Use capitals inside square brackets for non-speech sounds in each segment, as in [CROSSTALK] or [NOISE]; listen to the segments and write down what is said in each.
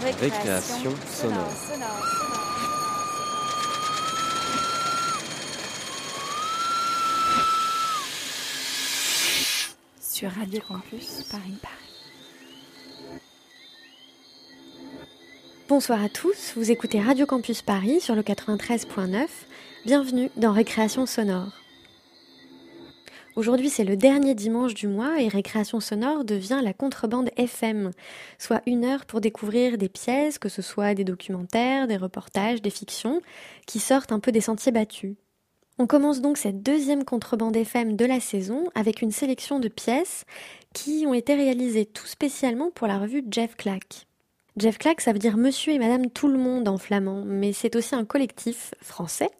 Récréation, sonore. Sur Radio Campus Paris Paris. Bonsoir à tous, vous écoutez Radio Campus Paris sur le 93.9. Bienvenue dans Récréation sonore. Aujourd'hui, c'est le dernier dimanche du mois et Récréation sonore devient la contrebande FM, soit une heure pour découvrir des pièces, que ce soit des documentaires, des reportages, des fictions, qui sortent un peu des sentiers battus. On commence donc cette deuxième contrebande FM de la saison avec une sélection de pièces qui ont été réalisées tout spécialement pour la revue Jeff Clack. Jeff Clack, ça veut dire Monsieur et Madame Tout le Monde en flamand, mais c'est aussi un collectif français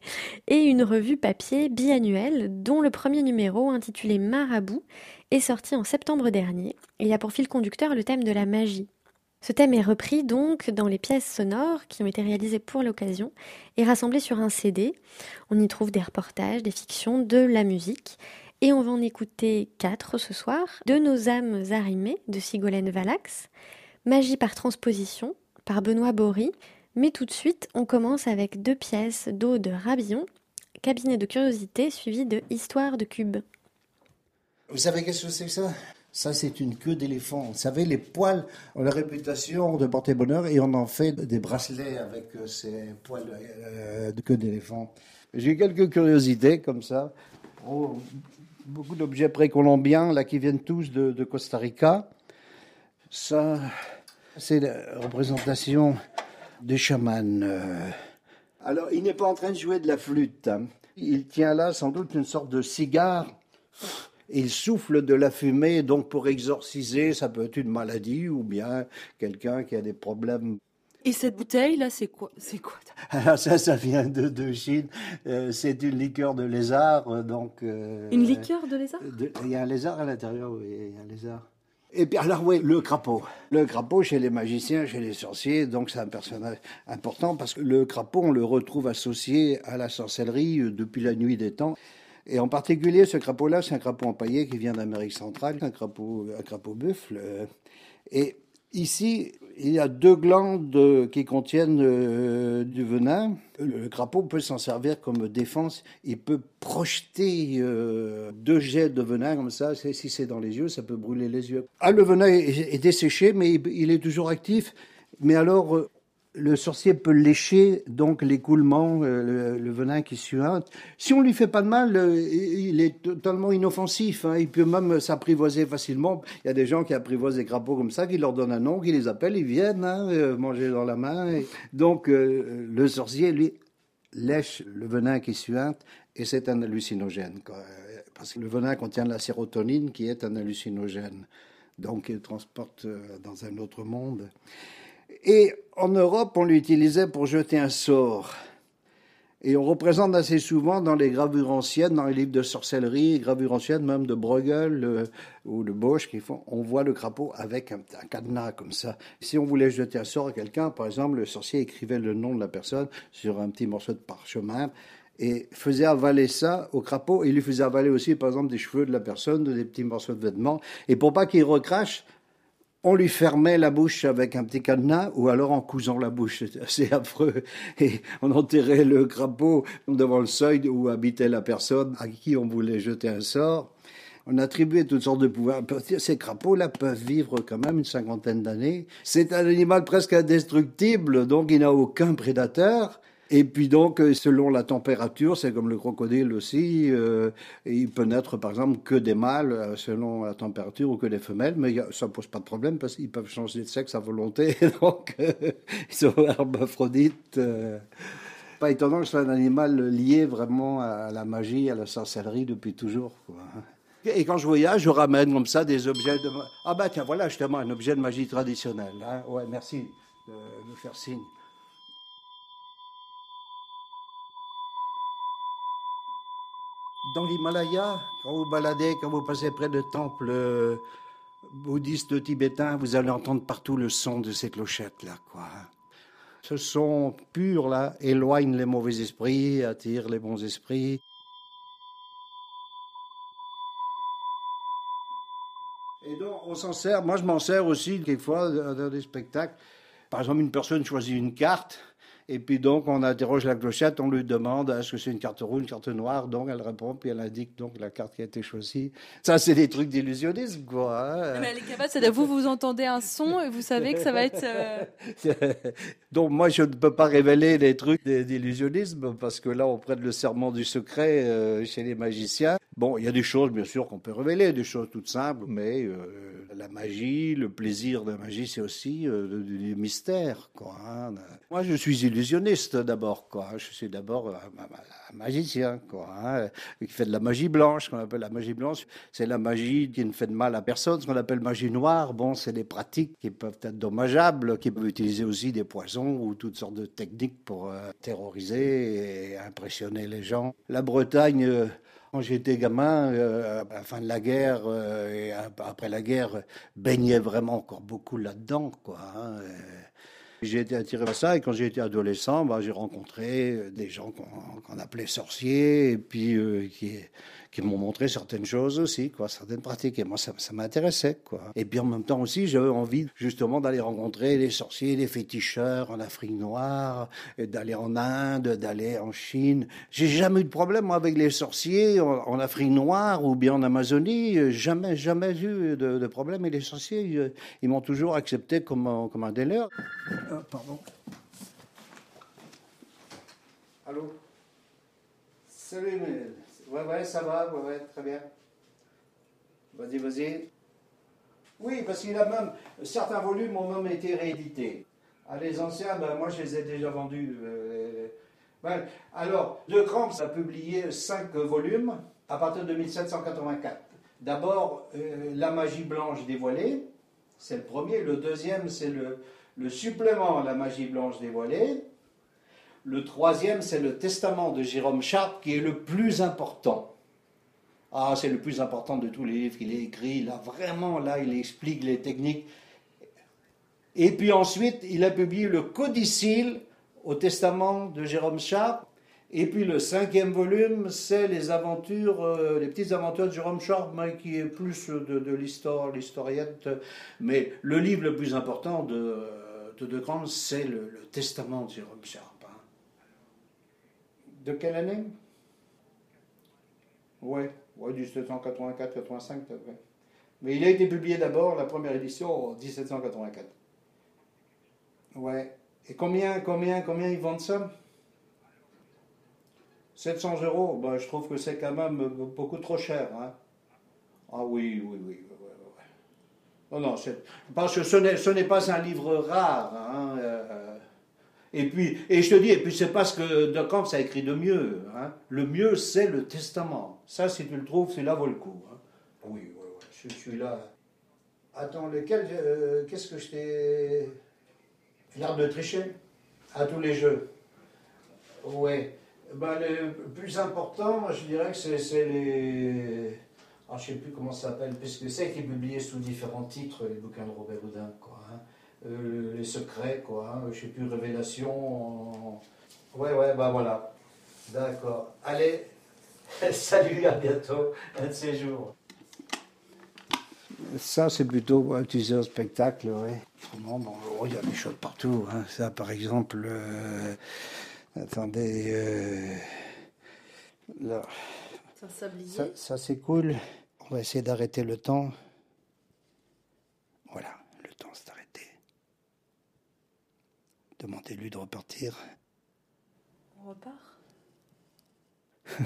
et une revue papier biannuelle dont le premier numéro, intitulé Marabout, est sorti en septembre dernier et a pour fil conducteur le thème de la magie. Ce thème est repris donc dans les pièces sonores qui ont été réalisées pour l'occasion et rassemblées sur un CD. On y trouve des reportages, des fictions, de la musique. Et on va en écouter quatre ce soir. De nos âmes arrimées de Sigolène Valax, Magie par transposition par Benoît Bory. Mais tout de suite, on commence avec deux pièces d'Aude Rabillon, Cabinet de curiosité suivi de Histoire de cube. Vous savez qu'est-ce que c'est que ça? Ça, c'est une queue d'éléphant. Vous savez, les poils ont la réputation de porter bonheur et on en fait des bracelets avec euh, ces poils euh, de queue d'éléphant. J'ai quelques curiosités comme ça. Oh, beaucoup d'objets précolombiens, là, qui viennent tous de, de Costa Rica. Ça, c'est la représentation des chamans. Euh. Alors, il n'est pas en train de jouer de la flûte. Hein. Il tient là sans doute une sorte de cigare. Il souffle de la fumée, donc pour exorciser, ça peut être une maladie ou bien quelqu'un qui a des problèmes et cette bouteille là, c'est quoi C'est quoi Alors ça, ça vient de, de Chine. Euh, c'est une liqueur de lézard, donc. Euh, une liqueur de lézard? Il y a un lézard à l'intérieur, oui, il y a un lézard. Et puis alors oui, le crapaud. Le crapaud chez les magiciens, chez les sorciers, donc c'est un personnage important parce que le crapaud, on le retrouve associé à la sorcellerie euh, depuis la nuit des temps. Et en particulier, ce crapaud-là, c'est un crapaud empaillé qui vient d'Amérique centrale, un crapaud, un crapaud buffle. Euh, et Ici, il y a deux glandes qui contiennent euh, du venin. Le crapaud peut s'en servir comme défense. Il peut projeter euh, deux jets de venin comme ça. Si c'est dans les yeux, ça peut brûler les yeux. Ah, le venin est, desséché, mais il est toujours actif. Mais alors, euh, le sorcier peut lécher donc l'écoulement, euh, le, venin qui suinte. Si on lui fait pas de mal, euh, il est totalement inoffensif. Hein. Il peut même s'apprivoiser facilement. Il y a des gens qui apprivoisent des crapauds comme ça, qui leur donnent un nom, qui les appellent, ils viennent hein, euh, manger dans la main. Donc le sorcier, lui, lèche le venin qui suinte et c'est un hallucinogène. Parce que le venin contient la sérotonine qui est un hallucinogène. Donc il transporte dans un autre monde. Et en Europe, on l'utilisait pour jeter un sort. Et on représente assez souvent dans les gravures anciennes, dans les livres de sorcellerie, gravures anciennes même de Bruegel euh, ou de Bosch, qui font, on voit le crapaud avec un, cadenas comme ça. Si on voulait jeter un sort à quelqu'un, par exemple, le sorcier écrivait le nom de la personne sur un petit morceau de parchemin et faisait avaler ça au crapaud. Il lui faisait avaler aussi, par exemple, des cheveux de la personne, des petits morceaux de vêtements. Et pour pas qu'il recrache, on lui fermait la bouche avec un petit cadenas ou alors en cousant la bouche. C'est assez affreux. [LAUGHS] Et on enterrait le crapaud devant le seuil où habitait la personne à qui on voulait jeter un sort. On attribuait toutes sortes de pouvoirs. Ces crapauds-là peuvent vivre quand même une cinquantaine d'années. C'est un animal presque indestructible, donc il n'a aucun prédateur. Et puis donc, euh, selon la température, c'est comme le crocodile aussi, euh, il peut naître par exemple que des mâles euh, selon la température ou que des femelles, mais ça ne pose pas de problème parce qu'ils peuvent changer de sexe à volonté, [LAUGHS] donc ils sont hermaphrodites. Pas étonnant que ce soit un animal lié vraiment à la magie, à la sorcellerie depuis toujours. Et quand je voyage, je ramène comme ça des objets de... Ah bah tiens, voilà justement un objet de magie traditionnelle. Hein. Ouais, merci de me faire signe. Dans l'Himalaya, quand vous baladez, quand vous passez près de temples euh, bouddhistes tibétains, vous allez entendre partout le son de ces clochettes-là. Ce son pur, là, éloigne les mauvais esprits, attire les bons esprits. Et donc, on s'en sert, moi je m'en sers aussi, quelquefois, dans des spectacles. Par exemple, une personne choisit une carte et puis donc, on interroge la clochette, on lui demande est-ce que c'est une carte rouge, une carte noire? Donc, elle répond, puis elle indique donc la carte qui a été choisie. Ça, c'est des trucs d'illusionnisme, quoi. Hein. Mais elle est capable, c'est vous, vous entendez un son et vous savez que ça va être. Euh, [LAUGHS] donc, moi, je ne peux pas révéler les trucs d'illusionnisme parce que là, on prête le serment du secret euh, chez les magiciens. Bon, il y a des choses, bien sûr, qu'on peut révéler, des choses toutes simples, mais euh, la magie, le plaisir de la magie, c'est aussi du mystère, quoi. Hein. Moi, je suis illusionniste illusionniste d'abord, quoi. Je suis d'abord un magicien, quoi, hein, qui fait de la magie blanche, qu'on appelle la magie blanche. C'est la magie qui ne fait de mal à personne. Ce qu'on appelle magie noire, bon, c'est des pratiques qui peuvent être dommageables, qui peuvent utiliser aussi des poisons ou toutes sortes de techniques pour euh, terroriser et impressionner les gens. La Bretagne. Euh, quand j'étais gamin, euh, à la fin de la guerre et après la guerre, baignait vraiment encore beaucoup là-dedans, quoi. Hein, j'ai été attiré par ça et quand j'ai été adolescent, bah, j'ai rencontré des gens qu'on appelait sorciers et puis euh, qui, qui m'ont montré certaines choses aussi, quoi, certaines pratiques. Et moi, ça, ça m'intéressait, quoi. Et puis en même temps aussi, j'avais envie justement d'aller rencontrer les sorciers, les féticheurs en Afrique noire, d'aller en Inde, d'aller en Chine. J'ai jamais eu de problème avec les sorciers en, Afrique noire ou bien en Amazonie. Jamais, jamais eu de, problème. Et les sorciers, ils, m'ont toujours accepté comme, comme un des leurs. Ah, pardon. Allô? Salut, mais... Ouais, ouais, ça va, très bien. Vas-y, vas-y. Oui, parce qu'il a même. Certains volumes ont même été réédités. Ah, les anciens, ben, moi, je les ai déjà vendus. Euh, alors, De Cramps a publié cinq volumes à partir de 1784. D'abord, euh, La magie blanche dévoilée, c'est le premier. Le deuxième, c'est le, le supplément La magie blanche dévoilée. Le troisième, c'est le testament de Jérôme Sharp, qui est le plus important. Ah, c'est le plus important de tous les livres qu'il a écrits. Là, vraiment, là, il explique les techniques. Et puis ensuite, il a publié le codicile au testament de Jérôme Sharp. Et puis le cinquième volume, c'est les aventures, euh, les petites aventures de Jérôme Sharp, qui est plus de, l'histoire, l'historiette. Mais le livre le plus important de de, de c'est le, testament de Jérôme Sharp. De quelle année? Ouais, ouais 1784-85, Mais il a été publié d'abord, la première édition, en 1784. Ouais. Et combien, combien, combien ils vendent ça? 700 euros, bah, je trouve que c'est quand même beaucoup trop cher. Hein. Ah oui, oui, oui. Non, non, parce que ce n'est pas un livre rare. Hein, euh, et puis, et je te dis, et puis c'est parce que De Camp ça écrit de mieux. Hein. Le mieux, c'est le testament. Ça, si tu le trouves, c'est là vaut le coup. Hein. Oui, oui, oui, je suis là. Attends, lequel, euh, qu'est-ce que je t'ai. L'art de tricher À tous les jeux. Oui. Ben, le plus important, je dirais que c'est les. Ah, je ne sais plus comment ça s'appelle, puisque c'est qui est publié sous différents titres, les bouquins de Robert Houdin. Euh, les secrets, quoi. Hein, je sais plus, révélation. Ouais, ouais, bah voilà. D'accord. Allez, [LAUGHS] salut, à bientôt, un de ces jours. Ça, c'est plutôt utiliser un spectacle, oui. bon, oh, il y a des choses partout. Hein. Ça, par exemple, euh, attendez, euh, là. Ça, ça c'est cool. On va essayer d'arrêter le temps. Voilà. Demandez-lui de repartir. On repart? [LAUGHS]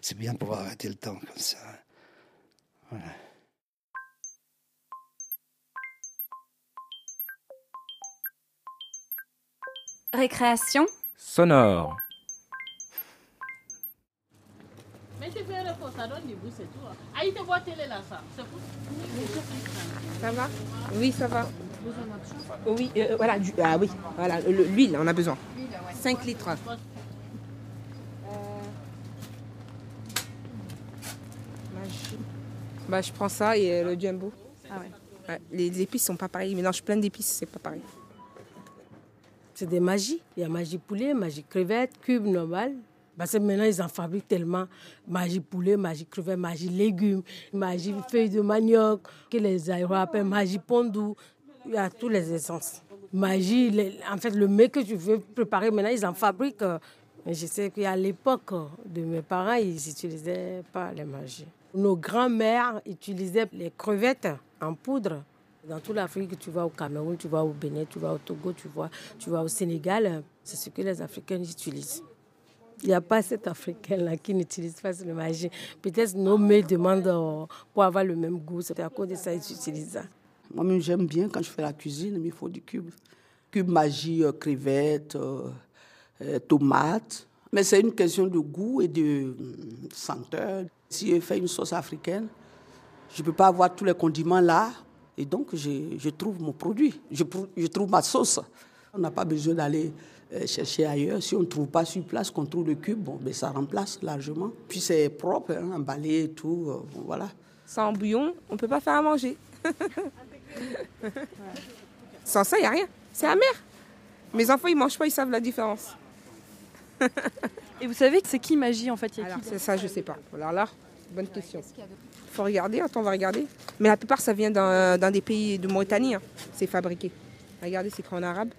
C'est bien de pouvoir arrêter le temps comme ça. Voilà. Récréation? Sonore. Mais tu fais le ça donne du c'est tout. Ah, il te voit télé là, ça. Ça va? Oui, ça va. Oui, euh, voilà, du, ah oui, voilà, l'huile, on a besoin. 5 litres. Euh, bah, je prends ça et le jumbo. Ah ouais. les, épices sont pas pareilles. Mélange plein d'épices, c'est pas pareil. C'est des magies. Il y a magie poulet, magie crevette, cube normal. Parce que maintenant, ils en fabriquent tellement. Magie poulet, magie crevette, magie légumes, magie feuilles de manioc, que les Aérois appellent magie pondou. Il y a toutes les essences. magie, en fait, le mets que je veux préparer maintenant, ils en fabriquent. Mais je sais qu'à l'époque de mes parents, ils n'utilisaient pas les magies. Nos grands-mères utilisaient les crevettes en poudre. Dans toute l'Afrique, tu vas au Cameroun, tu vas au Bénin, tu vas au Togo, tu vas, tu vas au Sénégal, c'est ce que les Africains utilisent. Il n'y a pas cet Africain-là qui n'utilise pas le magie. Peut-être nos mets demandent euh, pour avoir le même goût. C'est à cause de ça qu'ils utilisent ça. Moi-même, j'aime bien quand je fais la cuisine, mais il faut du cube. Cube magie, euh, crevettes, euh, tomates. Mais c'est une question de goût et de senteur. Si je fais une sauce africaine, je ne peux pas avoir tous les condiments là. Et donc, je, trouve mon produit, je, trouve ma sauce. On n'a pas besoin d'aller chercher ailleurs. Si on ne trouve pas sur place, qu'on trouve le cube, bon, ben, ça remplace largement. Puis c'est propre, hein, emballé et tout. voilà. Sans bouillon, on ne peut pas faire à manger. [LAUGHS] [LAUGHS] Sans ça, il n'y a rien. C'est amer. Mes enfants, ils ne mangent pas, ils savent la différence. [LAUGHS] Et vous savez que c'est qui magie en fait? C'est ça, je sais pas. Alors là, bonne question. Il faut regarder, attends, on va regarder. Mais la plupart, ça vient dans, des pays de Mauritanie. Hein. C'est fabriqué. Regardez, c'est écrit en arabe.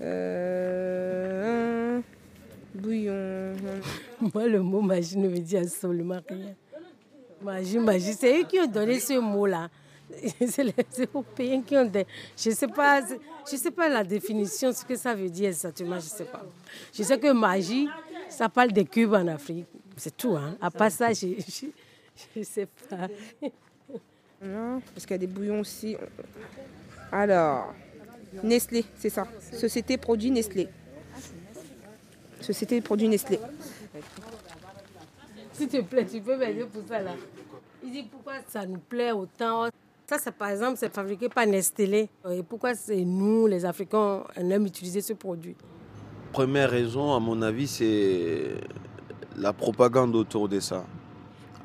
Euh, bouillon. [LAUGHS] Moi, le mot magie ne me dit absolument rien. Magie, magie, c'est eux qui ont donné ce mot-là. [LAUGHS] c'est les Européens qui ont des... Je ne sais, pas, je sais pas la définition, ce que ça veut dire exactement, je ne sais pas. Je sais que magie, ça parle des cubes en Afrique. C'est tout. Hein. À part ça, je ne sais pas. [LAUGHS] Non, parce qu'il y a des bouillons aussi. Alors, Nestlé, c'est ça. Société produit Nestlé. Société produit Nestlé. S'il te plaît, tu peux m'aider pour ça là. Il dit pourquoi ça nous plaît autant. Ça, c'est par exemple, c'est fabriqué par Nestlé. Et pourquoi c'est nous, les Africains, on aime utiliser ce produit? Première raison, à mon avis, c'est la propagande autour de ça.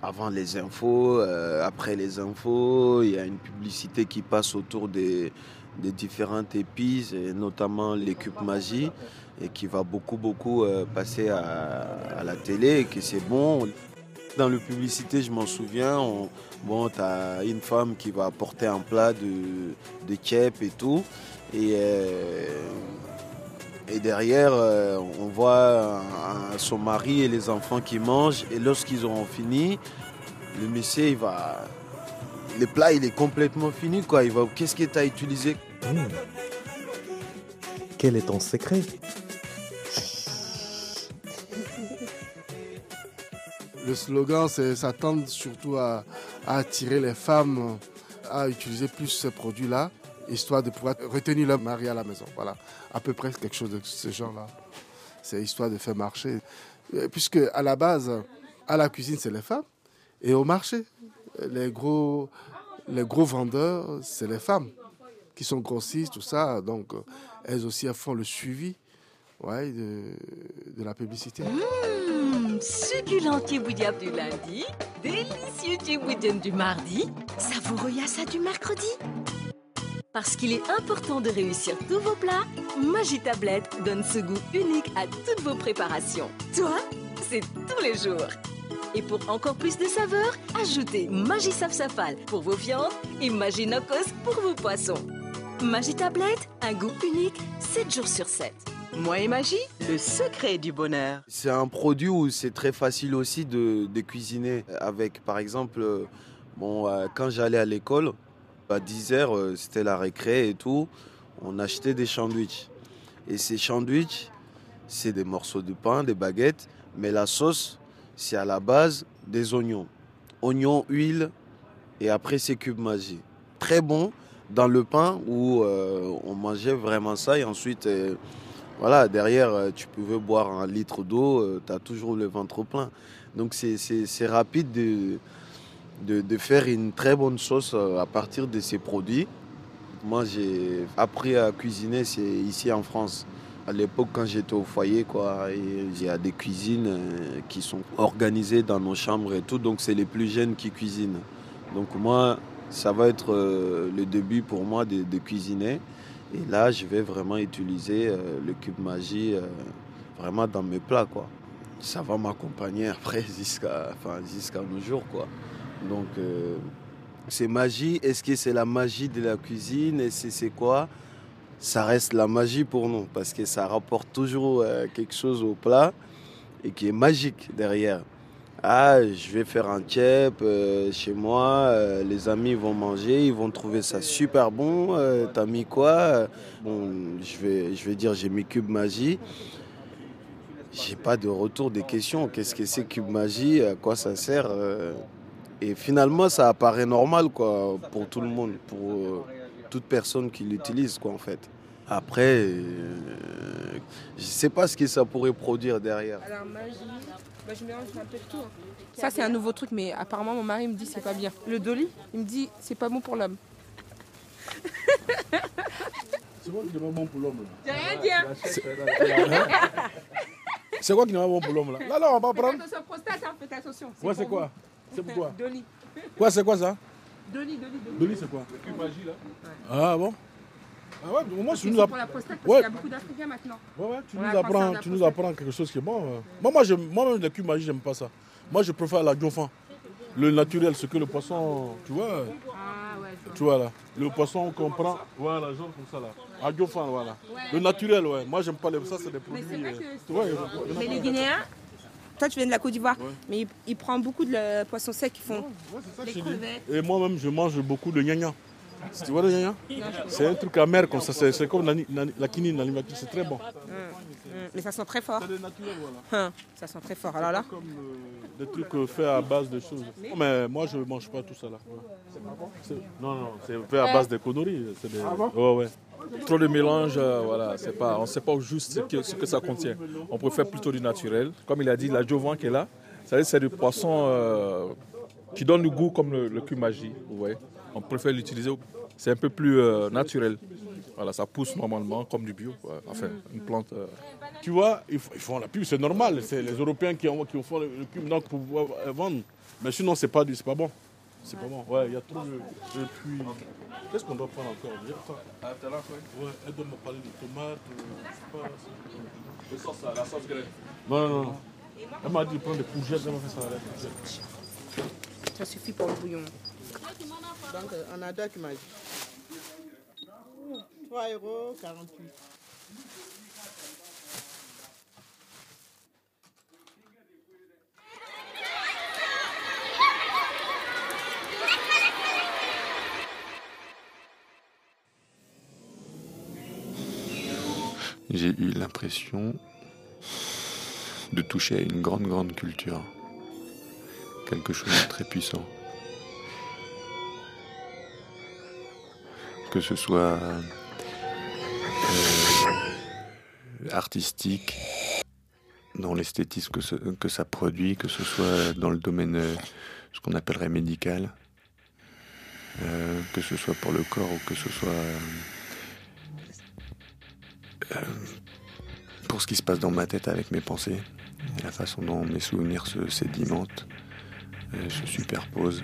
Avant les infos, euh, après les infos, il y a une publicité qui passe autour des, différentes épices, et notamment cubes magie, et qui va beaucoup, beaucoup euh, passer à, à, la télé, et que c'est bon. Dans le publicité, je m'en souviens, bon, tu as une femme qui va apporter un plat de, de et tout. Et, euh, et derrière, euh, on voit son mari et les enfants qui mangent. Et lorsqu'ils auront fini, le monsieur, il va. Le plat, il est complètement fini. Quoi. Il va. Qu'est-ce que tu as utilisé? Mmh. Quel est ton secret? Le slogan, ça tend surtout à, attirer les femmes à utiliser plus ces produits-là, histoire de pouvoir retenir leur mari à la maison. Voilà, à peu près quelque chose de ce genre-là. C'est histoire de faire marcher. Puisque à la base, à la cuisine, c'est les femmes, et au marché, les gros, les gros vendeurs, c'est les femmes qui sont grossistes, tout ça. Donc, elles aussi elles font le suivi ouais, de, de la publicité. Mmh, succulent boudiable du lundi, délicieux boudiable du mardi, savoureux yassa du mercredi. Parce qu'il est important de réussir tous vos plats, Magie Tablette donne ce goût unique à toutes vos préparations. Toi, c'est tous les jours. Et pour encore plus de saveurs, ajoutez Magie Safsafal pour vos viandes et Magie Nokos pour vos poissons. Magie Tablette, un goût unique, 7 jours sur 7. Moi et Magie, le secret du bonheur. C'est un produit où c'est très facile aussi de, cuisiner avec, par exemple, bon, euh, quand j'allais à l'école, à 10h, euh, c'était la récré et tout, on achetait des sandwichs. Et ces sandwichs, c'est des morceaux de pain, des baguettes, mais la sauce, c'est à la base des oignons. Oignons, huile, et après c'est cube magie. Très bon dans le pain où euh, on mangeait vraiment ça et ensuite voilà, derrière, euh, tu pouvais boire un litre d'eau, euh, tu as toujours le ventre plein. Donc c'est rapide de, de, faire une très bonne sauce euh, à partir de ces produits. Moi, j'ai appris à cuisiner, ici en France. À l'époque, quand j'étais au foyer, il y a des cuisines qui sont organisées dans nos chambres et tout, donc c'est les plus jeunes qui cuisinent. Donc moi, ça va être le début pour moi de cuisiner. Et là, je vais vraiment utiliser euh, le cube magie euh, vraiment dans mes plats, quoi. Ça va m'accompagner [LAUGHS] après jusqu'à enfin, nos jours, quoi. Donc, euh, c'est magie. Est-ce que c'est la magie de la cuisine? Et c'est quoi? Ça reste la magie pour nous parce que ça rapporte toujours quelque chose au plat et qui est magique derrière. Ah, je vais faire un tchèp euh, chez moi, euh, les amis vont manger, ils vont trouver ça super bon. T'as mis quoi Bon, je vais, je vais dire j'ai mis cube magie. J'ai pas de retour des questions. Qu'est-ce que c'est cube magie À quoi ça sert Et finalement, ça apparaît normal quoi pour tout le monde, pour toute personne qui l'utilise quoi en fait. Après, je je sais pas ce que ça pourrait produire derrière. Alors magie, bah, je mélange un peu de tout. hein. Ça c'est un nouveau truc, mais apparemment mon mari me dit c'est pas bien. Le dolly, il me dit c'est pas bon pour l'homme. C'est quoi qui n'est pas bon pour l'homme J'ai rien dit. hein. C'est quoi qui n'est pas bon pour l'homme là? Là, là, on va Faites prendre. attention, prostate, hein, faites attention. Ouais, c'est pour quoi? Vous. C'est pourquoi Dolly. Quoi, c'est quoi ça? Dolly, Dolly, Dolly. Dolly, c'est quoi? Ah bon? Ah ouais, au moins tu nous apprends. pour la prostate, parce Ouais. qu'il y a beaucoup d'Africains maintenant. Ouais, ouais, tu On nous, apprends, tu nous apprends quelque chose qui est bon. euh. Moi, moi, j'aime- moi-même, les cubes magiques, j'aime pas ça. Moi, je préfère la dauphin. Le naturel, ce que le poisson, tu vois. Ah ouais, vois. Tu vois là, le poisson qu'on prend, voilà, genre comme ça là. À dauphin, voilà. Le naturel, ouais. Moi, j'aime pas les. Ça, c'est des produits. vrai euh, tu vois, Mais les Guinéens, toi tu viens de la Côte d'Ivoire, mais ils, ils prennent beaucoup de poisson sec qu'ils font. ça, les crevettes. Et moi-même, je mange beaucoup de gnagna. Tu vois le je connais C'est un truc amer comme ça. C'est comme la, la, la quinine, la limatique, c'est très bon. Hum, hum, Mais ça sent très fort. C'est naturel, voilà. Hum, ça sent très fort. Alors là? Comme euh, des trucs euh, faits à base de choses. Non, mais moi, je mange pas tout ça là. C'est- Non, non, c'est fait à base de conneries. c'est des- Ouais, ouais. Trop de mélange, euh, voilà, c'est pas, on ne sait pas juste ce que, ce que ça contient. On préfère plutôt du naturel. Comme il a dit, la jovan qui est là, c'est du poisson euh, qui donne du goût comme le, le cul magie. Vous voyez. On préfère l'utiliser, c'est un peu plus euh, naturel. Voilà, ça pousse normalement comme du bio. quoi. Enfin, une plante. euh, Tu vois, ils, font la pub, c'est normal. C'est les Européens qui, ont, qui font le, le cube donc, pour pouvoir euh, vendre. Mais sinon, c'est pas, du- c'est pas bon. C'est pas bon. Ouais, il y a trop de. Et puis. Qu'est-ce qu'on doit prendre encore? Il y a pas- Ouais, elle doit me parler de tomates. je sais pas. la sauce graine. Non, non, non. Elle m'a dit de prendre des courgettes, elle m'a fait ça avec des courgettes. Ça suffit pour le bouillon. Donc, euh, on a deux qui m'a dit. 3 euros 48. J'ai eu l'impression de toucher à une grande, grande culture. Quelque chose de très puissant. Que ce soit euh, artistique, dans l'esthétisme que, ça produit, que ce soit dans le domaine, euh, ce qu'on appellerait médical, euh, que ce soit pour le corps ou que ce soit pour ce qui se passe dans ma tête avec mes pensées, la façon dont mes souvenirs se sédimentent, se superposent,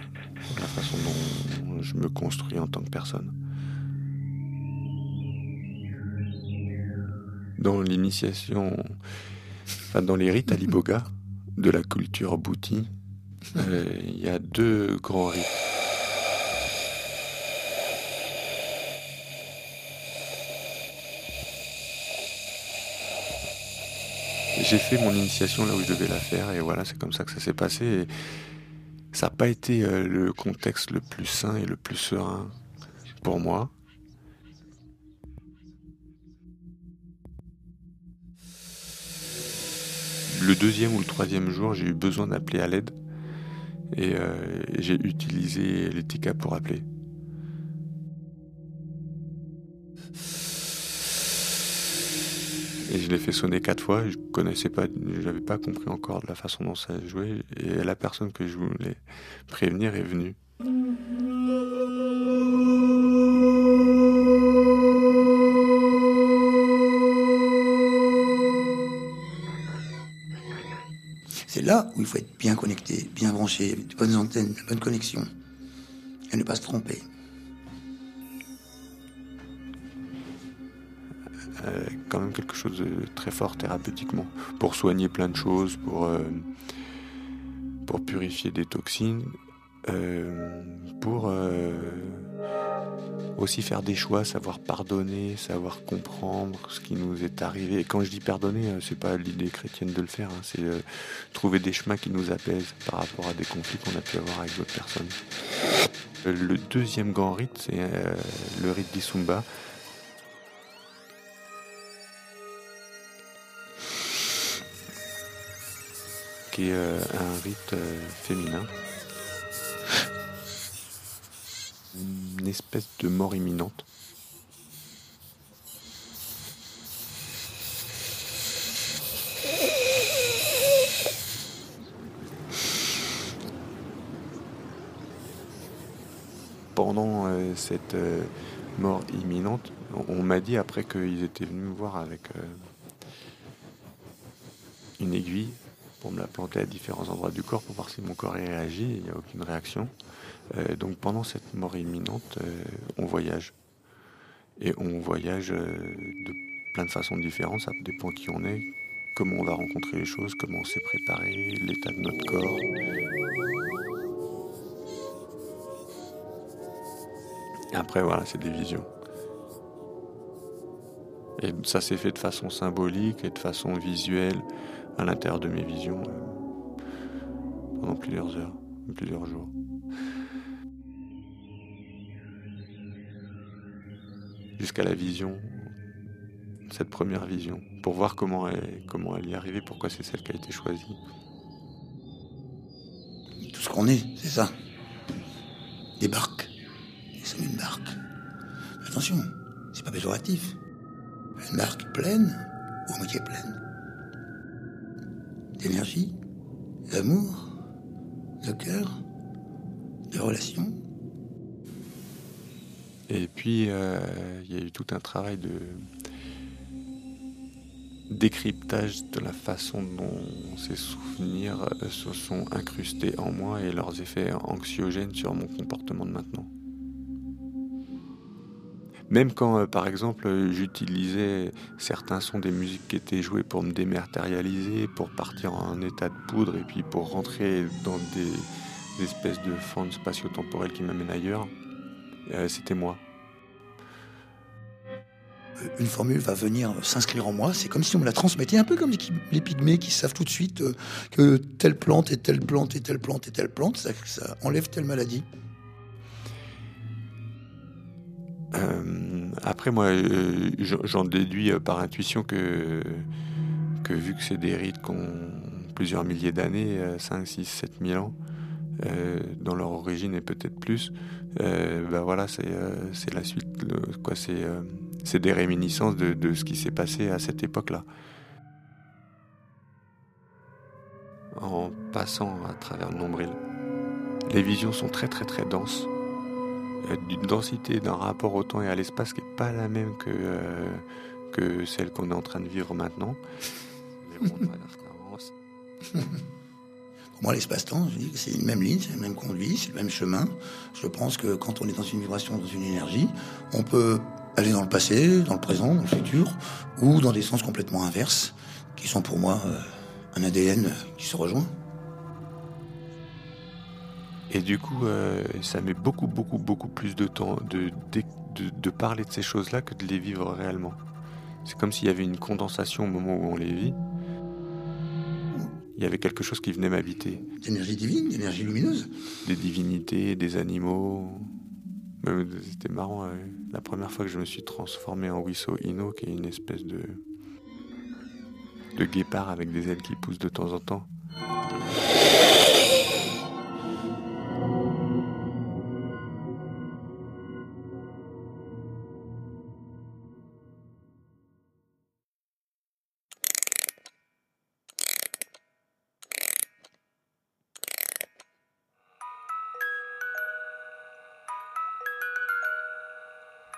la façon dont je me construis en tant que personne. Dans l'initiation, dans les rites aliboga de la culture bouti, euh, il y a deux grands rites. J'ai fait mon initiation là où je devais la faire et voilà, c'est comme ça que ça s'est passé. Et ça n'a pas été euh, le contexte le plus sain et le plus serein pour moi. Le deuxième ou le troisième jour, j'ai eu besoin d'appeler à l'aide et euh, j'ai utilisé les pour appeler. Et je l'ai fait sonner quatre fois, je connaissais pas, j'avais pas compris encore de la façon dont ça jouait, et la personne que je voulais prévenir est venue. Là où il faut être bien connecté, bien branché, de bonnes antennes, de bonnes connexions, et ne pas se tromper. Euh, quand même quelque chose de très fort thérapeutiquement, pour soigner plein de choses, pour, euh, purifier des toxines, euh, pour, aussi faire des choix, savoir pardonner, savoir comprendre ce qui nous est arrivé. Et quand je dis pardonner, euh, c'est pas l'idée chrétienne de le faire, hein, c'est euh, trouver des chemins qui nous apaisent par rapport à des conflits qu'on a pu avoir avec d'autres personnes. Euh, Le deuxième grand rite, c'est le rite d'Isumba. qui est un rite féminin. Une espèce de mort imminente. Pendant euh, cette euh, mort imminente, on, m'a dit après qu'ils étaient venus me voir avec euh, une aiguille pour me la planter à différents endroits du corps pour voir si mon corps réagit. Il n'y a aucune réaction. Euh, donc pendant cette mort imminente, euh, on voyage. Et on voyage euh, de plein de façons différentes. Ça dépend qui on est, comment on va rencontrer les choses, comment on s'est préparé, l'état de notre corps. Après, voilà, c'est des visions. Et ça s'est fait de façon symbolique et de façon visuelle à l'intérieur de mes visions pendant plusieurs heures, plusieurs jours. Jusqu'à la vision, cette première vision, pour voir comment elle, comment elle y est arrivée, pourquoi c'est celle qui a été choisie. Tout ce qu'on est, c'est ça. Des barques. Nous sommes une barque. Attention, c'est pas péjoratif. Une barque pleine ou moitié pleine. D'énergie, d'amour, de cœur, de relations. Et puis, euh, il y a eu tout un travail de décryptage de la façon dont ces souvenirs euh, se sont incrustés en moi et leurs effets anxiogènes sur mon comportement de maintenant. Même quand, euh, par exemple, j'utilisais certains sons des musiques qui étaient jouées pour me dématérialiser, pour partir en état de poudre et puis pour rentrer dans des, des espèces de fentes spatio-temporelles qui m'amènent ailleurs, euh, c'était moi. Une formule va venir s'inscrire en moi, c'est comme si on me la transmettait, un peu comme les, les pygmées qui savent tout de suite euh, que telle plante et telle plante et telle plante et telle plante, ça, ça enlève telle maladie. Euh, après, moi, euh, j'en- déduis euh, par intuition que, que vu que c'est des rites qui ont plusieurs milliers d'années, euh, 5, 6, 7 000 ans, euh, dans leur origine et peut-être plus, euh, bah voilà, c'est euh, la suite, le- quoi, c'est euh, c'est des réminiscences de, de ce qui s'est passé à cette époque-là. En passant à travers le nombril. Les visions sont très très très denses d'une densité, d'un rapport au temps et à l'espace qui n'est pas la même que, que celle qu'on est en train de vivre maintenant. Mais bon, on moi, l'espace-temps, c'est une même ligne, c'est le même conduit, c'est le même chemin. Je pense que quand on est dans une vibration, dans une énergie, on peut aller dans le passé, dans le présent, dans le futur, ou dans des sens complètement inverses, qui sont pour moi euh, un ADN qui se rejoint. Et du coup, euh, ça met beaucoup, beaucoup, beaucoup plus de temps de parler de ces choses-là que de les vivre réellement. C'est comme s'il y avait une condensation au moment où on les vit. Il y avait quelque chose qui venait m'habiter. D'énergie divine, d'énergie lumineuse. Des divinités, des animaux. C'était marrant, euh, la première fois que je me suis transformé en Wiso Ino, qui est une espèce de, de guépard avec des ailes qui poussent de temps en temps.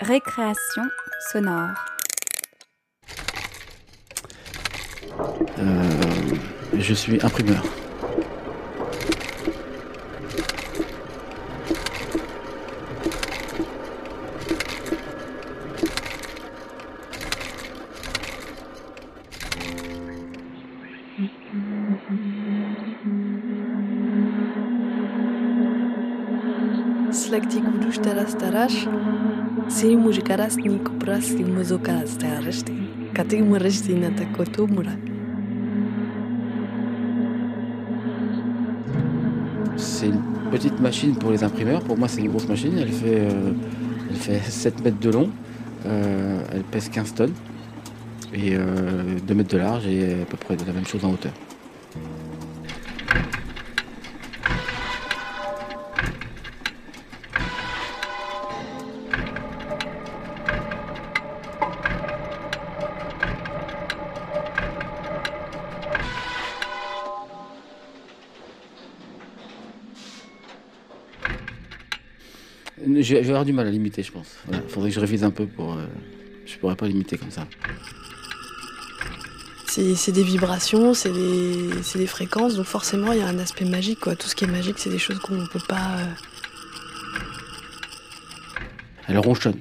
Récréation sonore. Euh, je suis imprimeur. Slek ti kuduš teraz staraš, Si mujikaras ni kupras ni muzokas te arresti. Kati muresti na takoto mura. C'est une petite machine pour les imprimeurs. Pour moi, c'est une grosse machine. Elle fait, euh, elle fait 7 mètres de long. Euh, elle pèse 15 tonnes. Et euh, 2 mètres de large et à peu près de la même chose en hauteur. Je vais avoir du mal à limiter, je pense. Il faudrait que je révise un peu pour. euh, je pourrais pas limiter comme ça. C'est des vibrations, c'est des, c'est des fréquences, donc forcément il y a un aspect magique. Quoi. Tout ce qui est magique, c'est des choses qu'on ne peut pas. euh, Elle ronchonne.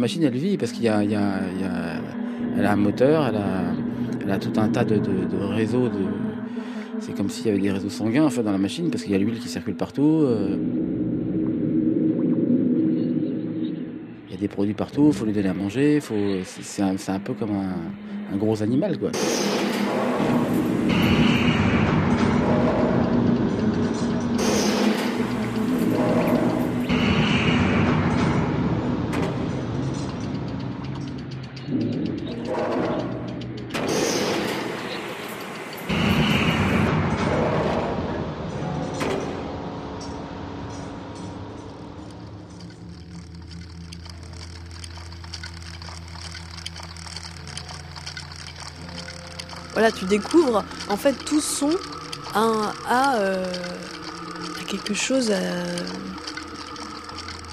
Machine, elle vit parce qu'il y a, elle a un moteur, elle a, tout un tas de, réseaux. De, c'est comme s'il y avait des réseaux sanguins en fait, dans la machine parce qu'il y a l'huile qui circule partout. euh. Il y a des produits partout, il faut lui donner à manger. Faut, c'est, c'est un, c'est un peu comme un, un gros animal. Quoi. Découvres, en fait, tout son a, a, euh, a quelque chose à-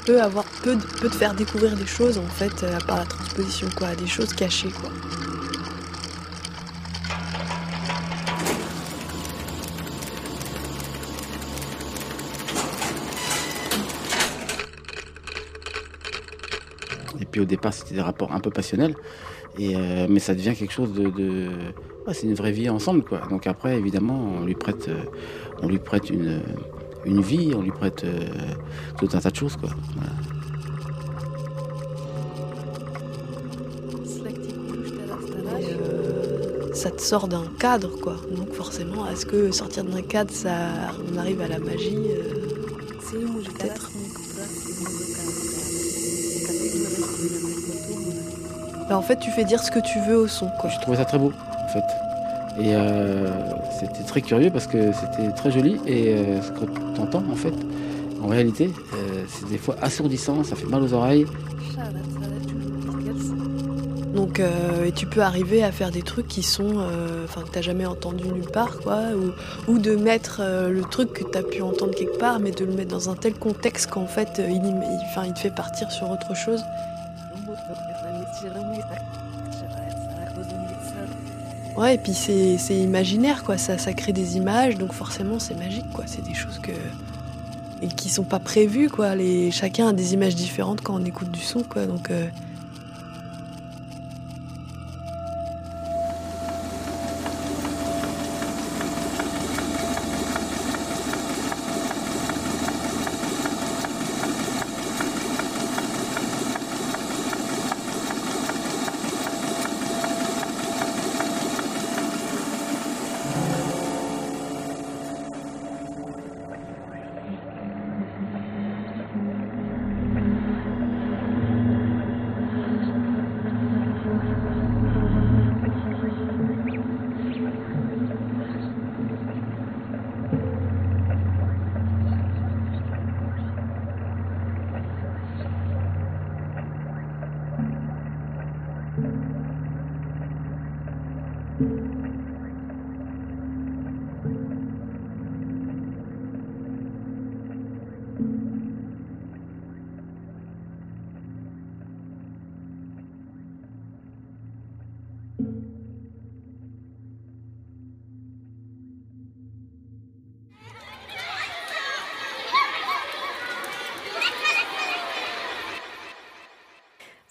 peut avoir peut, peut te faire découvrir des choses en fait euh, par la transposition quoi, des choses cachées quoi. Et puis au départ, c'était des rapports un peu passionnels. Et, euh, mais ça devient quelque chose de. de- ouais, c'est une vraie vie ensemble, quoi. Donc après, évidemment, on lui prête, euh, on lui prête une, une vie, on lui prête euh, tout un tas de choses, quoi. Voilà. Euh, ça te sort d'un cadre quoi. Donc forcément, est-ce que sortir d'un cadre, ça, on arrive à la magie euh, Peut-être? Bah, en fait, tu fais dire ce que tu veux au son quoi. Je trouvais ça très beau, en fait. Et euh, c'était très curieux parce que c'était très joli. Et euh, ce que tu entends, en fait, en réalité, euh, c'est des fois assourdissant, ça fait mal aux oreilles. Donc, et tu peux arriver à faire des trucs qui sont, enfin, que t'as jamais entendu nulle part, quoi, ou, de mettre le truc que t'as pu entendre quelque part, mais de le mettre dans un tel contexte qu'en fait, il te fait partir sur autre chose. Ouais, et puis c'est imaginaire, quoi. Ça, ça crée des images, donc forcément c'est magique, quoi. C'est des choses que et qui sont pas prévues, quoi. Les chacun a des images différentes quand on écoute du son, quoi. Donc euh,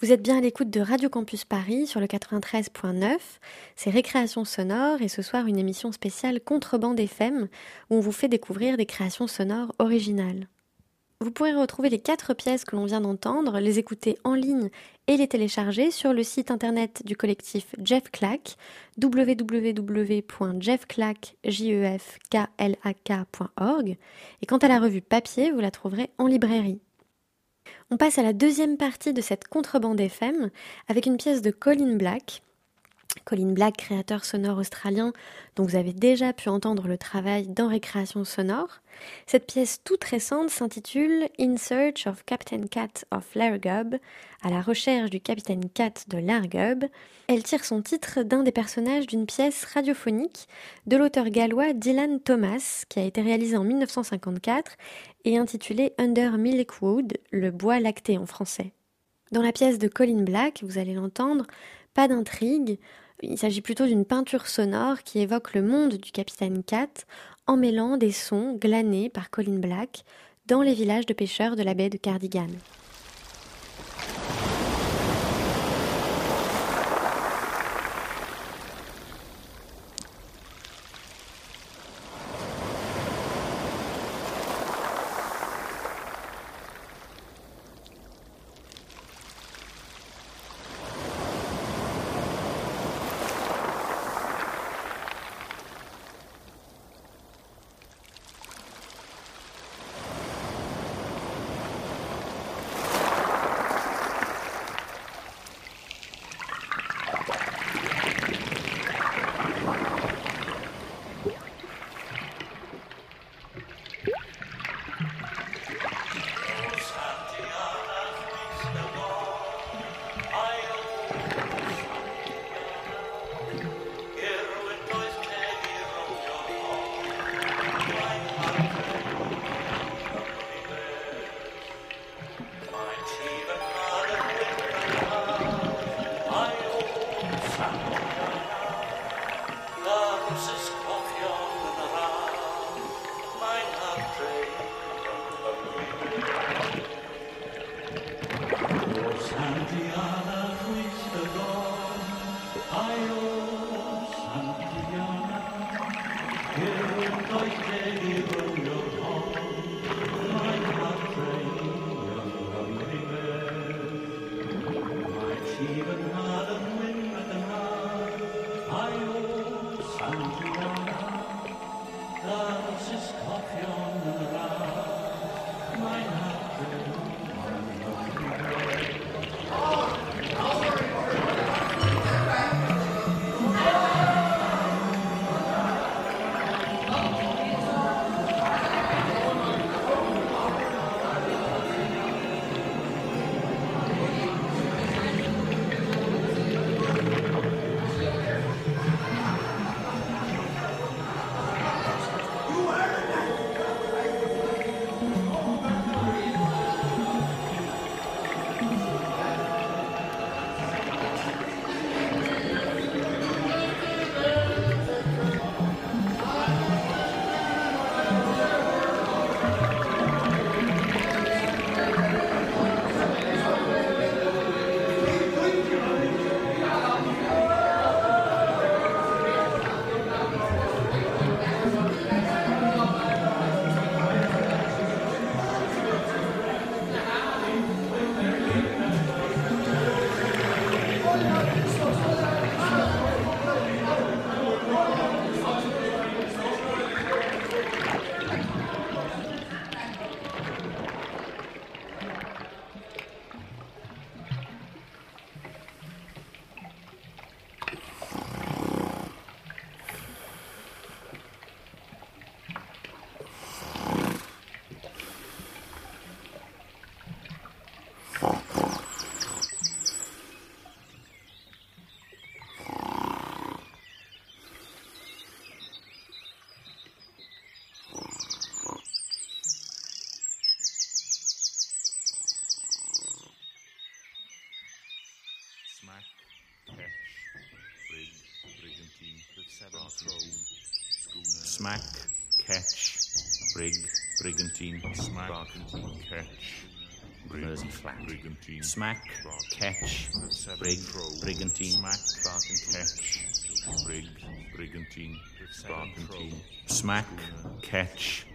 Vous êtes bien à l'écoute de Radio Campus Paris sur le 93.9. C'est Récréation sonore et ce soir une émission spéciale Contrebande FM où on vous fait découvrir des créations sonores originales. Vous pourrez retrouver les quatre pièces que l'on vient d'entendre, les écouter en ligne et les télécharger sur le site internet du collectif Jeff Clack, www.jeffclack.org. Et quant à la revue papier, vous la trouverez en librairie. On passe à la deuxième partie de cette contrebande FM avec une pièce de Colin Black. Colin Black, créateur sonore australien dont vous avez déjà pu entendre le travail dans Récréation sonore. Cette pièce toute récente s'intitule In Search of Captain Cat of Largub, à la recherche du capitaine Cat de Largub. Elle tire son titre d'un des personnages d'une pièce radiophonique de l'auteur gallois Dylan Thomas, qui a été réalisée en 1954 et intitulée Under Milkwood, le bois lacté en français. Dans la pièce de Colin Black, vous allez l'entendre, pas d'intrigue, il s'agit plutôt d'une peinture sonore qui évoque le monde du capitaine Cat en mêlant des sons glanés par Colin Black dans les villages de pêcheurs de la baie de Cardigan. Brig, brigantine, smack, brigantine, catch, Mersey flat. Smack, catch, brig, brigantine. Smack, catch, brig, brigantine, barkentine. Smack, catch,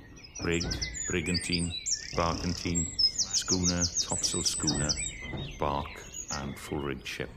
brig, brigantine, barkentine, schooner, topsail schooner, bark, and full rigged ship.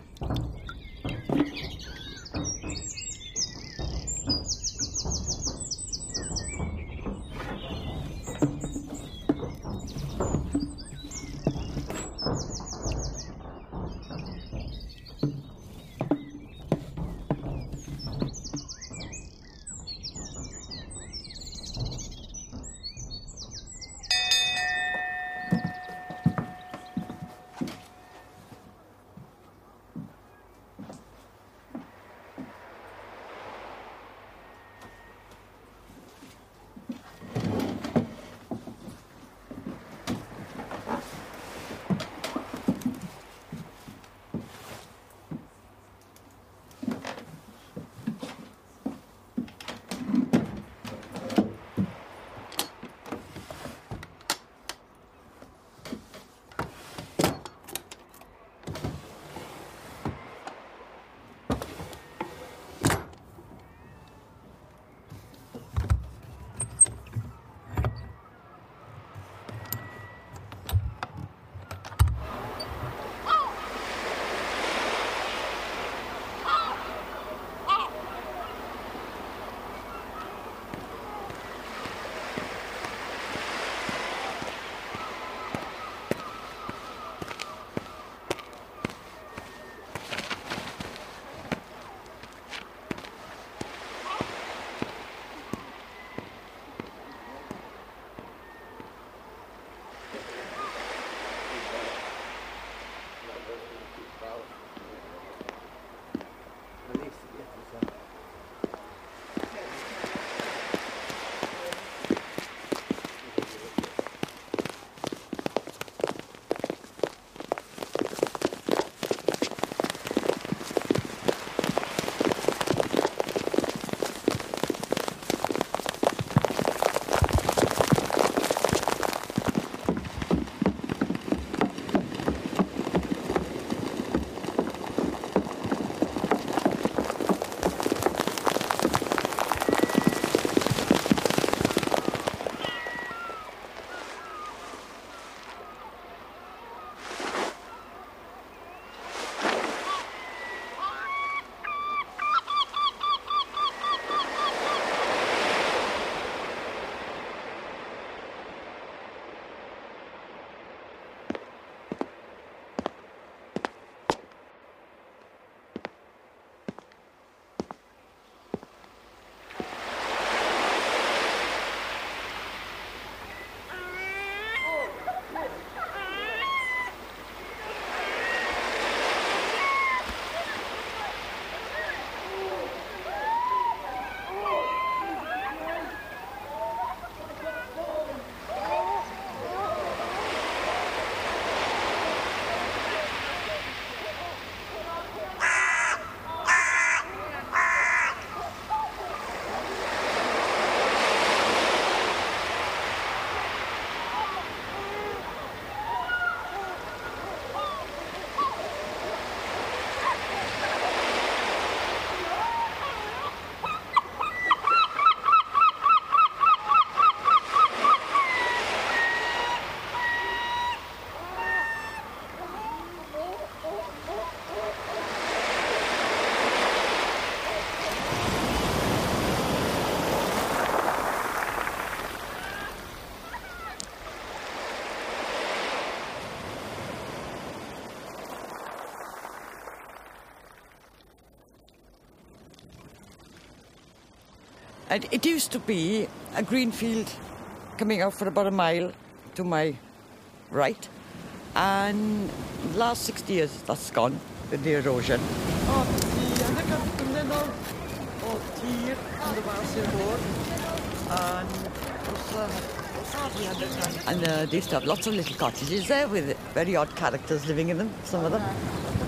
And it used to be a green field coming out for about a mile to my right. And last 60 years, that's gone with the erosion. And uh, they used to have lots of little cottages there with very odd characters living in them, some of them.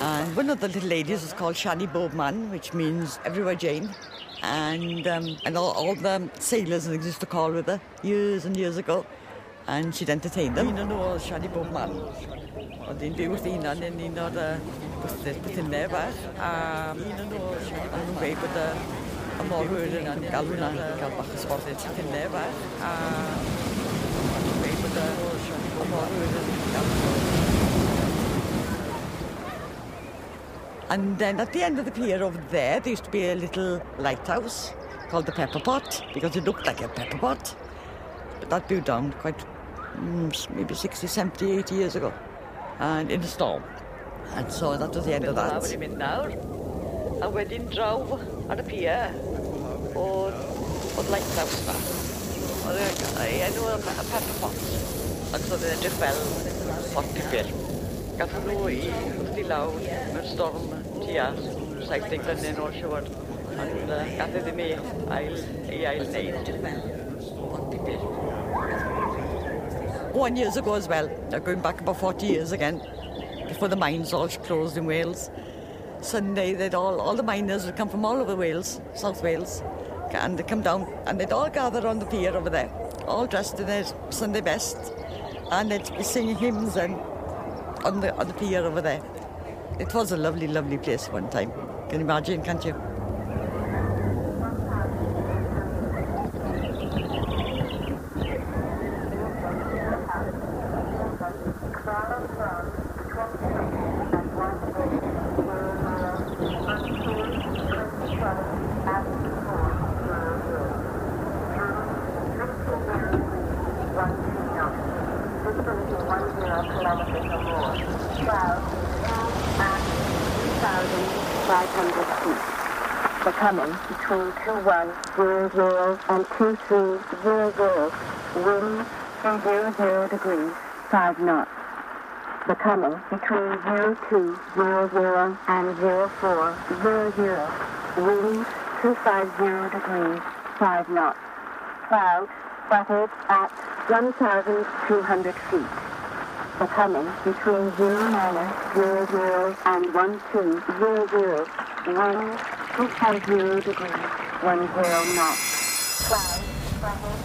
And one of the little ladies was called Shani Bobman, which means everywhere Jane. and um, and all, all the sailors used to call with her years and years ago, and she'd entertain them. Un nhw oedd Shadi bob man. Oedd hi'n byw wrth un o'r. A un nhw oedd Shadi bob gweud bod y, morwyr yn galw hwnna, cael bach. A nhw'n gweud bod y morwyr yn galw And then at the end of the pier over there, there used to be a little lighthouse called the Pepper Pot because it looked like a pepper pot. But that blew down quite mm, maybe 60, 70, 80 years ago and in a storm. And so that was the end of that. Wedi mynd nawr. A wedyn draw ar y pier oedd, oedd lighthouse fa. Oedd ei enw y Pepper Pot. Ac oedd e'n edrych fel pot pipur. Gatho nhw i wrth i lawr mewn storm tua 70 glynau nôl siwr. Ond uh, wneud. One years ago as well, going back about 40 years again, before the mines all closed in Wales. Sunday, they'd all, all the miners would come from all over Wales, South Wales, and they'd come down and they'd all gather on the pier over there, all dressed in their Sunday best, and they'd be singing hymns and on the on the pier over there. It was a lovely, lovely place one time. Can you imagine, can't you? zero zero and two three zero zero. Wind from degrees five knots. The Becoming between zero two zero zero and zero four zero zero. Wind two five zero degrees five knots. Cloud spotted at one thousand two hundred feet. The Becoming between zero minus zero zero and one two zero zero. Wind 250 degrees, 10 knots. Clouds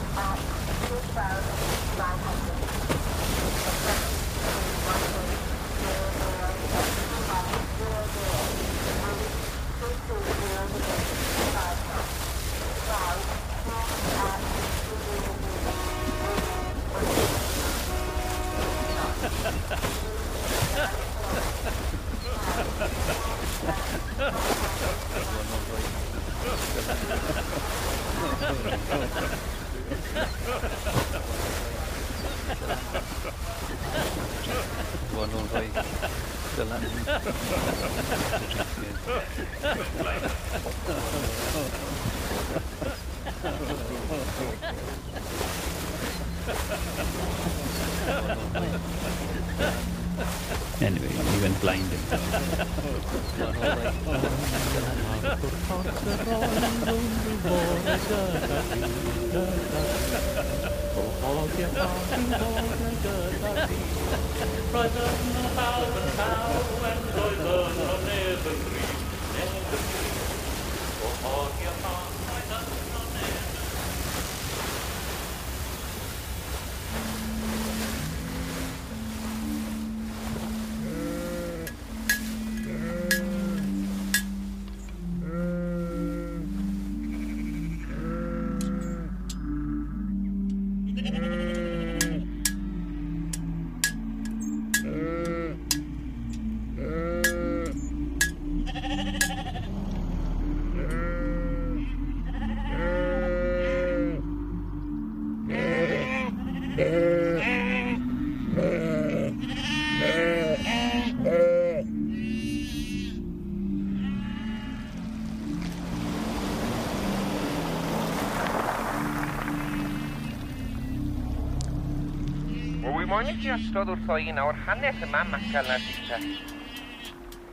moyn i monitro osgodd wrtho i nawr hanes yma macal na dita.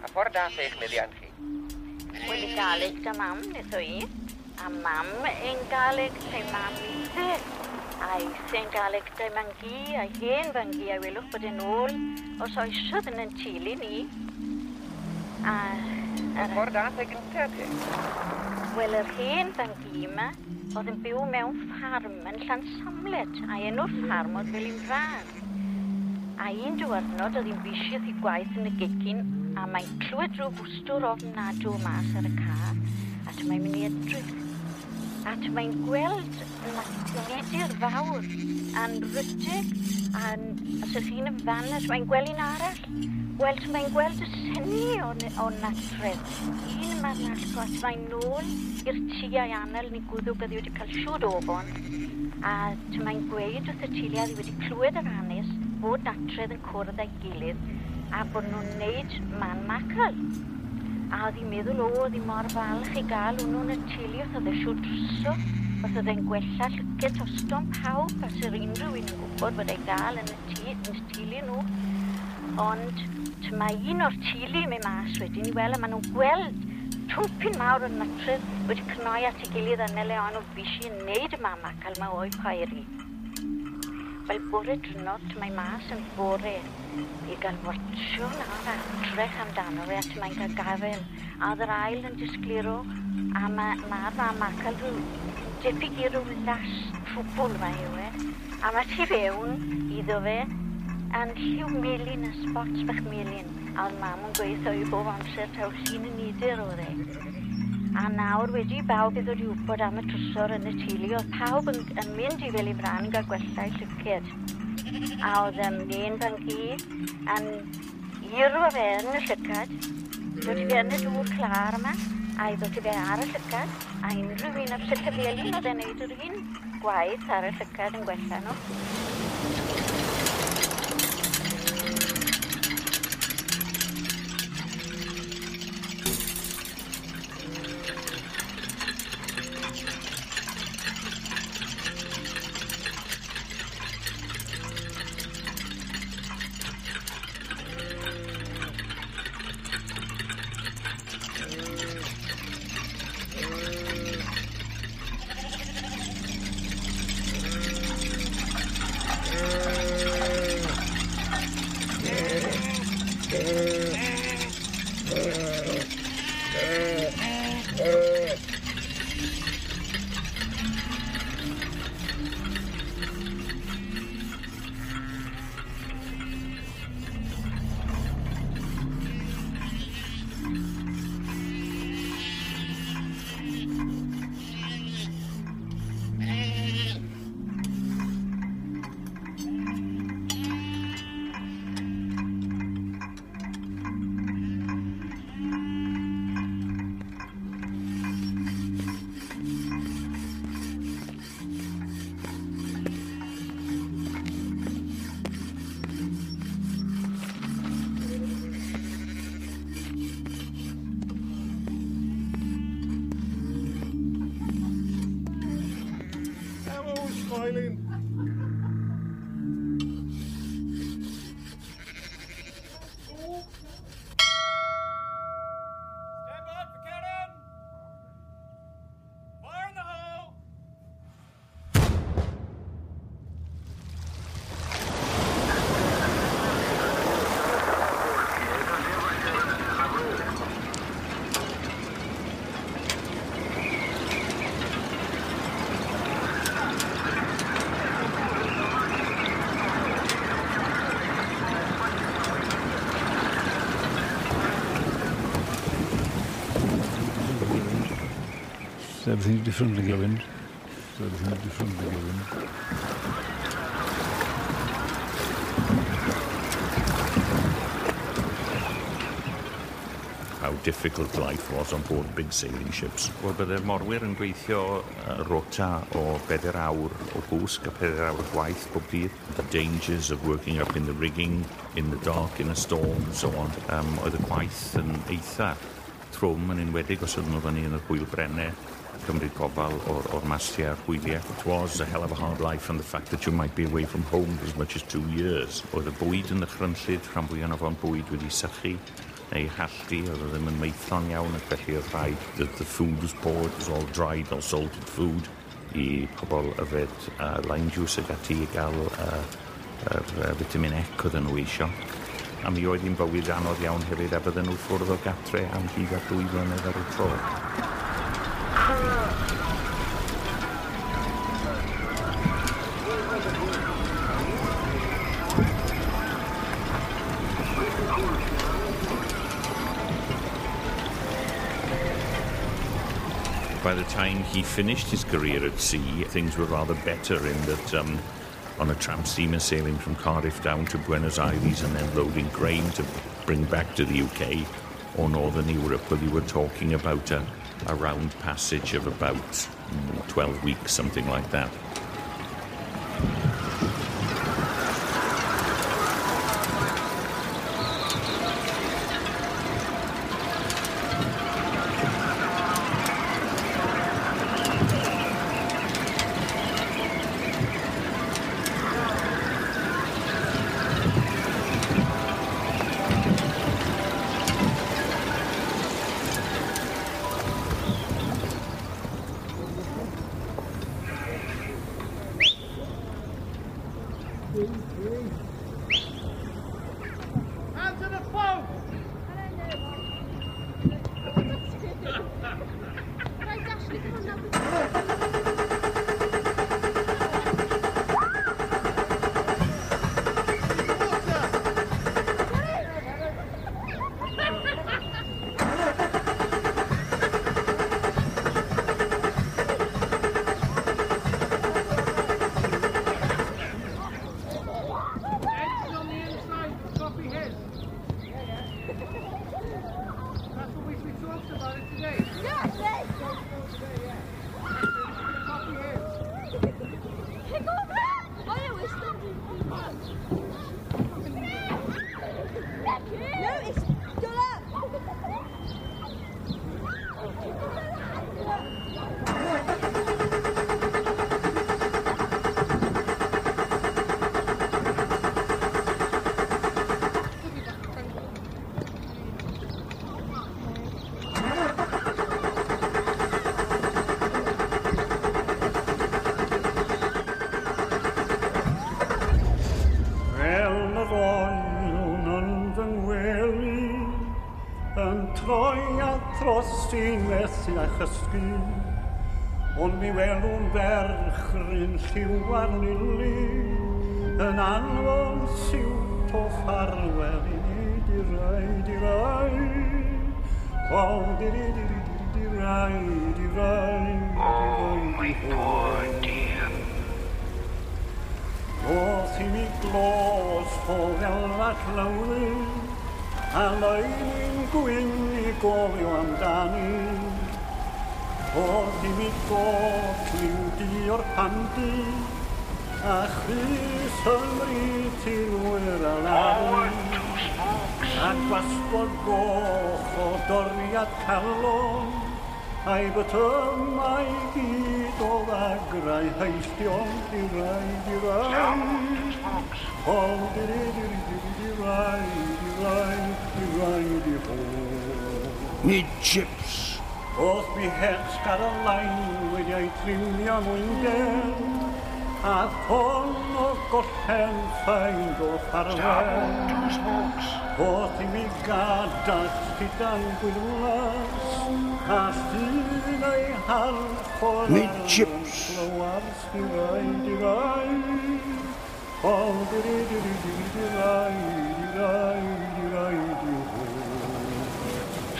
A ffordd da eich meddiant chi. Wedi galeg dy mam, nes o i. A mam yn galeg dy mam i ise. A ise yn galeg dy mangi, a hen fangi, a welwch bod yn ôl. Os oes sydd yn yn tili ni. A... A ffordd da eich gyntaf ti? Wel, yr hen fangi yma, oedd yn byw mewn ffarm yn Llansamlet, a enw'r ffarm oedd William Fran a un diwrnod oedd hi'n fisiaeth i gwaith yn y gegin a mae'n clywed rhyw bwstwr ofnadw mas ar y car a ty mae'n mynd i edrych. A ty mae'n gweld natur fawr a'n rydig a'n sychyn yn fan a ty mae'n gweld un arall. Wel, ty mae'n gweld y syni o'n, on natref. Un ma'r nallgo a ty mae'n nôl i'r tŷ a'i anel ni gwddw byddi wedi cael siwr ofon. A ty mae'n gweud wrth y tiliad i wedi clywed yr anel bod natredd yn cwrdd â'i gilydd a bod nhw'n neud man macrel. A oedd hi'n meddwl, o, oedd hi mor falch i gael hwnnw'n y tili oedd y siw drwso, oedd oedd gwella llycau toston pawb, a sy'r unrhyw un yn gwybod bod ei gael yn y, tili, yn y tili nhw. Ond mae un o'r tili mewn mas wedyn i weld, a maen nhw'n gweld twmpyn mawr o'n natredd wedi cnoi at ei gilydd yn mele o'n o bisi yn neud y mama cael mae o'i chwaeri. Fel bore drynod, mae mas yn bore i gael watsio'n a drech amdano fe at mae'n cael gafel. A oedd yr ail yn disgliro, a mae'r ma fam acal rhyw debyg i rhyw las trwbl mae yw e. A mae ti fewn iddo fe yn lliw melin, y spots bach melin. A oedd mam yn gweithio i bob amser taw sy'n yn nidur oedd e a nawr wedi bawb iddo i wybod am y trwsor yn y tulu, oedd pawb yn, yn mynd i fel i fran gael gwellau llyced. A oedd ym ddyn pan gyd, a'n irw fe yn y llycad, dod i fe yn y dŵr clar yma, a i ddod i fe ar y llycad, a unrhyw un o'r llycad Fili oedd e'n neud yr un gwaith ar y llycad yn gwella nhw. everything's different in Glyfyn. Everything's different in how difficult life was on board big sailing ships. Wel, bydde morwyr yn gweithio uh, rota o bedair awr o bwsg a bedair awr gwaith bob dydd. The dangers of working up in the rigging, in the dark, in a storm, so on. Um, oedd y gwaith yn eitha trwm yn enwedig os oedden nhw fyny yn y hwyl brennau cymryd gofal o'r, or mastiau'r hwyliau. It was a hell of a hard life and the fact that you might be away from home for as much as two years. Oedd y bwyd yn y chrynllid, rhan fwyaf o'n bwyd wedi sychu neu halldi, oedd o ddim yn meithon iawn, ac felly oedd rhaid that the food was poured, it was all dried or salted food, i pobl yfed uh, lime juice ag ati i gael uh, yr uh, vitamin E oedd nhw eisio. A mi oedd hi'n bywyd anodd iawn hefyd a bydden nhw ffwrdd o gatre am hyd a dwy flynedd ar y tro. By the time he finished his career at sea, things were rather better in that um, on a tramp steamer sailing from Cardiff down to Buenos Aires and then loading grain to bring back to the UK or Northern Europe, well, you were talking about a, a round passage of about mm, 12 weeks, something like that. sy'n methu a chysgu, ond mi welwn ferch ryn lliw ar lili, yn anfon siwt o ffarwel i ni dirai, dirai, o diri diri diri dirai, dirai, dirai, dirai, dirai, dirai, Roth i mi glos o felfat lawr, a loen gwyn i gofio amdani. O ddim i gof i'w di o'r handi, a chris ymryd i'n wyr a lawr. A gwasbod goch o doriad calon, a'i bytymau agrau heistion di rai, di rai. O, di di di di di di rai, di rai, di rai, di ho. Nid chips. Oedd mi het gar y lain wedi'i trinio mwyn gen. A hon o gollen ffain o ffarwel. Oedd mi gadat gyda'n gwyllas. Midships.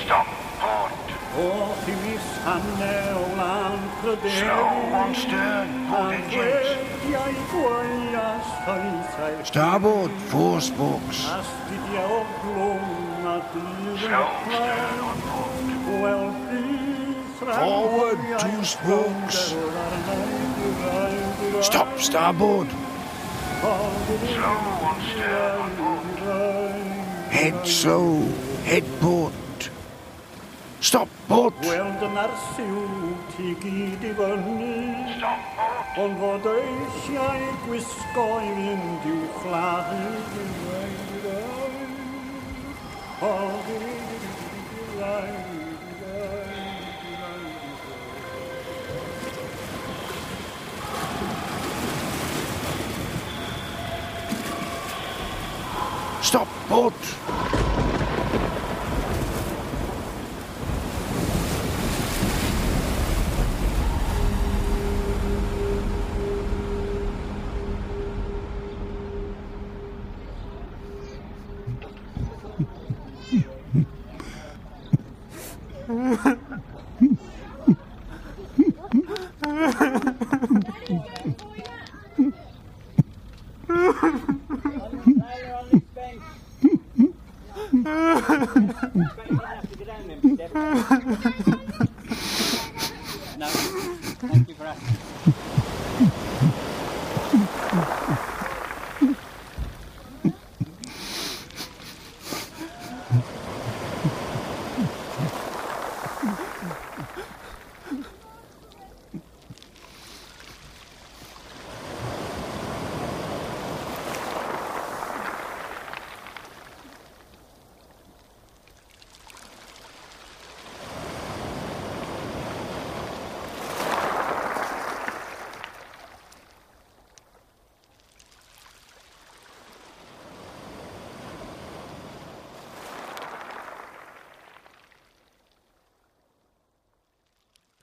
Stop port. Slow on stern, port engines. Starboard, four spokes. Slow stern on port. Wel Forward, two spokes. Stop, starboard. Slow on stern on port. Head slow, head port. Stop, port. Wel dyna'r Stop, boot! [LAUGHS]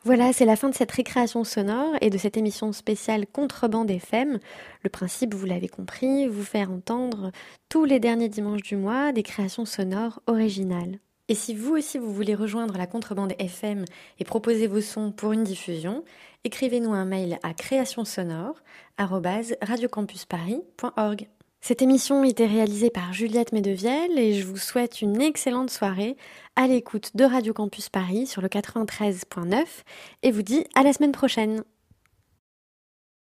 Voilà, c'est la fin de cette récréation sonore et de cette émission spéciale Contrebande FM. Le principe, vous l'avez compris, vous faire entendre tous les derniers dimanches du mois des créations sonores originales. Et si vous aussi vous voulez rejoindre la Contrebande FM et proposer vos sons pour une diffusion, écrivez-nous un mail à créationsonore@radiocampusparis.org. Cette émission était réalisée par Juliette Medevielle et je vous souhaite une excellente soirée à l'écoute de Radio Campus Paris sur le 93.9 et vous dis à la semaine prochaine.